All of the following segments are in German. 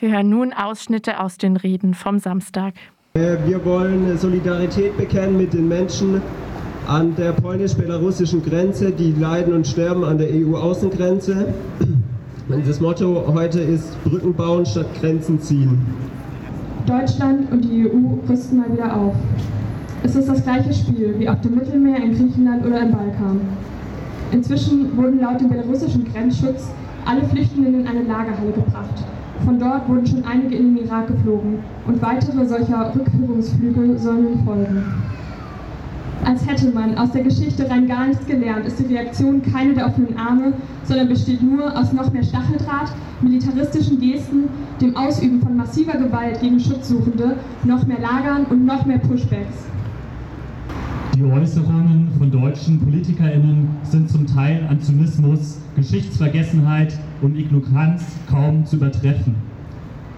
Wir hören nun Ausschnitte aus den Reden vom Samstag. Äh, wir wollen Solidarität bekennen mit den Menschen an der polnisch-belarussischen Grenze, die leiden und sterben an der EU-Außengrenze. Das Motto heute ist Brücken bauen statt Grenzen ziehen. Deutschland und die EU rüsten mal wieder auf. Es ist das gleiche Spiel wie auf dem Mittelmeer, in Griechenland oder im Balkan. Inzwischen wurden laut dem belarussischen Grenzschutz alle Flüchtenden in eine Lagerhalle gebracht. Von dort wurden schon einige in den Irak geflogen und weitere solcher Rückführungsflüge sollen nun folgen. Als hätte man aus der Geschichte rein gar nichts gelernt, ist die Reaktion keine der offenen Arme, sondern besteht nur aus noch mehr Stacheldraht, militaristischen Gesten, dem Ausüben von massiver Gewalt gegen Schutzsuchende, noch mehr Lagern und noch mehr Pushbacks. Die Äußerungen von deutschen PolitikerInnen sind zum Teil an Zynismus, Geschichtsvergessenheit und Ignoranz kaum zu übertreffen.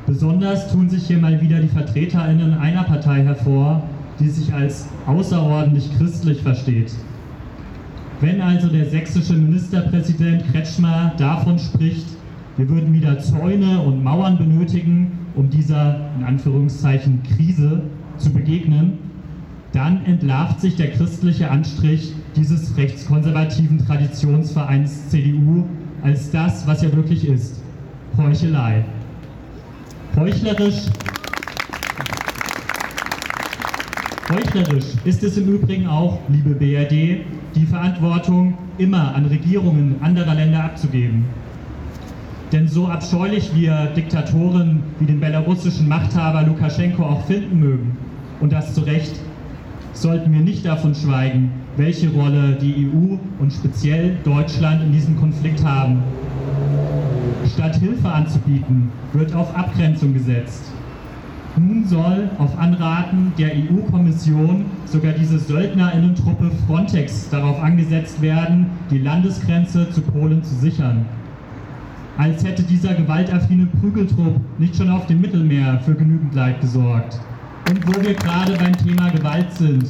Besonders tun sich hier mal wieder die VertreterInnen einer Partei hervor, die sich als außerordentlich christlich versteht. Wenn also der sächsische Ministerpräsident Kretschmer davon spricht, wir würden wieder Zäune und Mauern benötigen, um dieser in Anführungszeichen Krise zu begegnen, dann entlarvt sich der christliche Anstrich dieses rechtskonservativen Traditionsvereins CDU als das, was er wirklich ist, Heuchelei. Heuchlerisch Heuchlerisch ist es im Übrigen auch, liebe BRD, die Verantwortung immer an Regierungen anderer Länder abzugeben. Denn so abscheulich wir Diktatoren wie den belarussischen Machthaber Lukaschenko auch finden mögen, und das zu Recht, sollten wir nicht davon schweigen, welche Rolle die EU und speziell Deutschland in diesem Konflikt haben. Statt Hilfe anzubieten, wird auf Abgrenzung gesetzt. Nun soll auf Anraten der EU-Kommission sogar diese Söldnerinnentruppe Frontex darauf angesetzt werden, die Landesgrenze zu Polen zu sichern. Als hätte dieser gewaltaffine Prügeltrupp nicht schon auf dem Mittelmeer für genügend Leid gesorgt. Und wo wir gerade beim Thema Gewalt sind.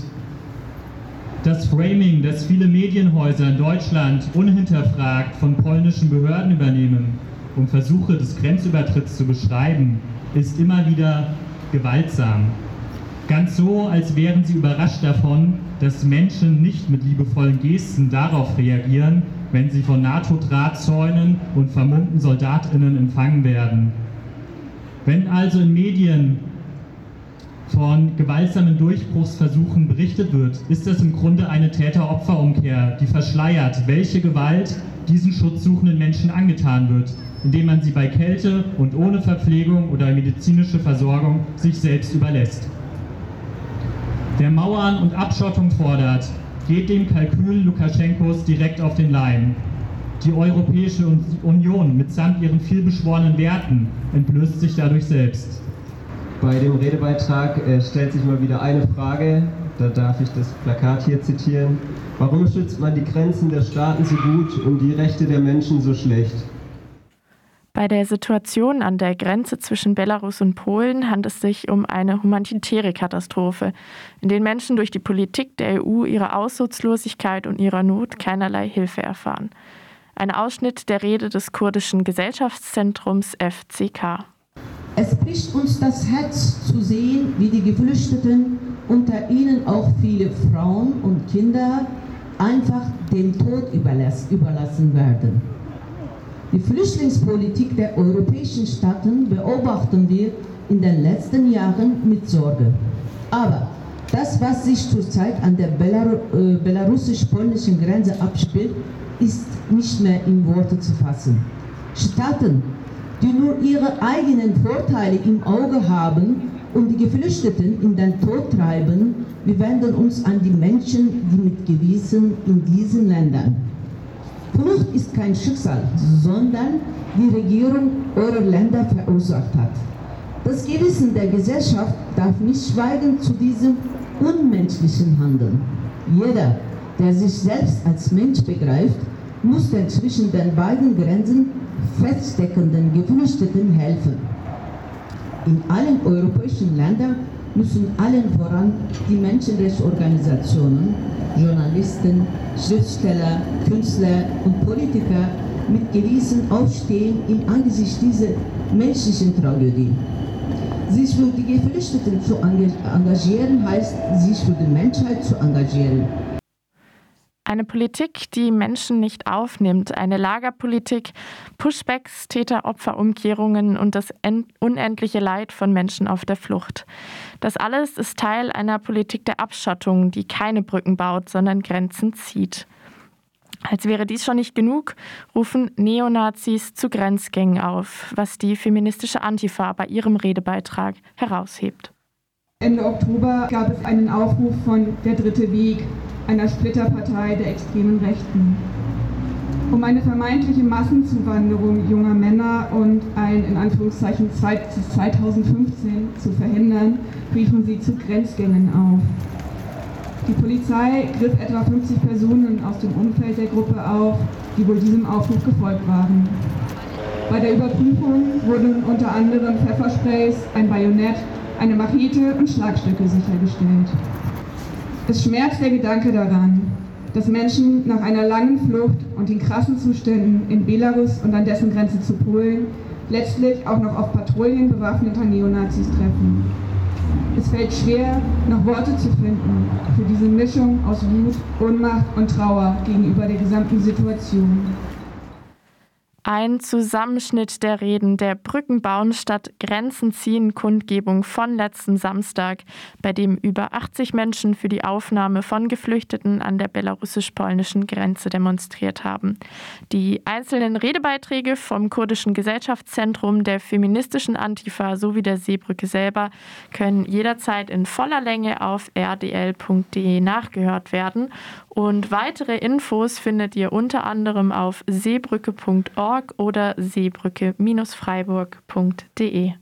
Das Framing, das viele Medienhäuser in Deutschland unhinterfragt von polnischen Behörden übernehmen, um Versuche des Grenzübertritts zu beschreiben, ist immer wieder gewaltsam. Ganz so, als wären sie überrascht davon, dass Menschen nicht mit liebevollen Gesten darauf reagieren, wenn sie von NATO-Drahtzäunen und vermummten SoldatInnen empfangen werden. Wenn also in Medien von gewaltsamen Durchbruchsversuchen berichtet wird, ist das im Grunde eine Täter-Opfer-Umkehr, die verschleiert, welche Gewalt diesen schutzsuchenden Menschen angetan wird, indem man sie bei Kälte und ohne Verpflegung oder medizinische Versorgung sich selbst überlässt. Wer Mauern und Abschottung fordert, geht dem Kalkül Lukaschenkos direkt auf den Leim. Die Europäische Union mitsamt ihren vielbeschworenen Werten entblößt sich dadurch selbst. Bei dem Redebeitrag äh, stellt sich mal wieder eine Frage, da darf ich das Plakat hier zitieren. Warum schützt man die Grenzen der Staaten so gut und die Rechte der Menschen so schlecht? Bei der Situation an der Grenze zwischen Belarus und Polen handelt es sich um eine humanitäre Katastrophe, in der Menschen durch die Politik der EU ihrer Aussichtslosigkeit und ihrer Not keinerlei Hilfe erfahren. Ein Ausschnitt der Rede des kurdischen Gesellschaftszentrums FCK. Es bricht uns das Herz zu sehen, wie die Geflüchteten, unter ihnen auch viele Frauen und Kinder, einfach dem Tod überlassen werden. Die Flüchtlingspolitik der europäischen Staaten beobachten wir in den letzten Jahren mit Sorge. Aber das, was sich zurzeit an der äh, belarussisch-polnischen Grenze abspielt, ist nicht mehr in Worte zu fassen. Staaten, die nur ihre eigenen Vorteile im Auge haben und die Geflüchteten in den Tod treiben, wir wenden uns an die Menschen, die mit Gewissen in diesen Ländern Flucht ist kein Schicksal, sondern die Regierung eurer Länder verursacht hat. Das Gewissen der Gesellschaft darf nicht schweigen zu diesem unmenschlichen Handeln. Jeder, der sich selbst als Mensch begreift, muss den zwischen den beiden Grenzen feststeckenden Geflüchteten helfen. In allen europäischen Ländern müssen allen voran die Menschenrechtsorganisationen Journalisten, Schriftsteller, Künstler und Politiker mit Gewissen aufstehen im Angesicht dieser menschlichen Tragödie. Sich für die Geflüchteten zu engagieren, heißt, sich für die Menschheit zu engagieren. Eine Politik, die Menschen nicht aufnimmt, eine Lagerpolitik, Pushbacks, Täter-Opfer-Umkehrungen und das unendliche Leid von Menschen auf der Flucht. Das alles ist Teil einer Politik der Abschottung, die keine Brücken baut, sondern Grenzen zieht. Als wäre dies schon nicht genug, rufen Neonazis zu Grenzgängen auf, was die feministische Antifa bei ihrem Redebeitrag heraushebt. Ende Oktober gab es einen Aufruf von Der Dritte Weg, einer Splitterpartei der extremen Rechten. Um eine vermeintliche Massenzuwanderung junger Männer und ein in Anführungszeichen 2015 zu verhindern, riefen sie zu Grenzgängen auf. Die Polizei griff etwa 50 Personen aus dem Umfeld der Gruppe auf, die wohl diesem Aufruf gefolgt waren. Bei der Überprüfung wurden unter anderem Pfeffersprays, ein Bajonett, eine Machete und Schlagstücke sichergestellt. Es schmerzt der Gedanke daran, dass Menschen nach einer langen Flucht und den krassen Zuständen in Belarus und an dessen Grenze zu Polen letztlich auch noch auf Patrouillen bewaffneter Neonazis treffen. Es fällt schwer, noch Worte zu finden für diese Mischung aus Wut, Ohnmacht und Trauer gegenüber der gesamten Situation. Ein Zusammenschnitt der Reden der Brückenbauen statt Grenzen ziehen Kundgebung von letzten Samstag, bei dem über 80 Menschen für die Aufnahme von Geflüchteten an der belarussisch-polnischen Grenze demonstriert haben. Die einzelnen Redebeiträge vom kurdischen Gesellschaftszentrum, der feministischen Antifa sowie der Seebrücke selber können jederzeit in voller Länge auf rdl.de nachgehört werden und weitere Infos findet ihr unter anderem auf seebrücke.org oder seebrücke-freiburg.de.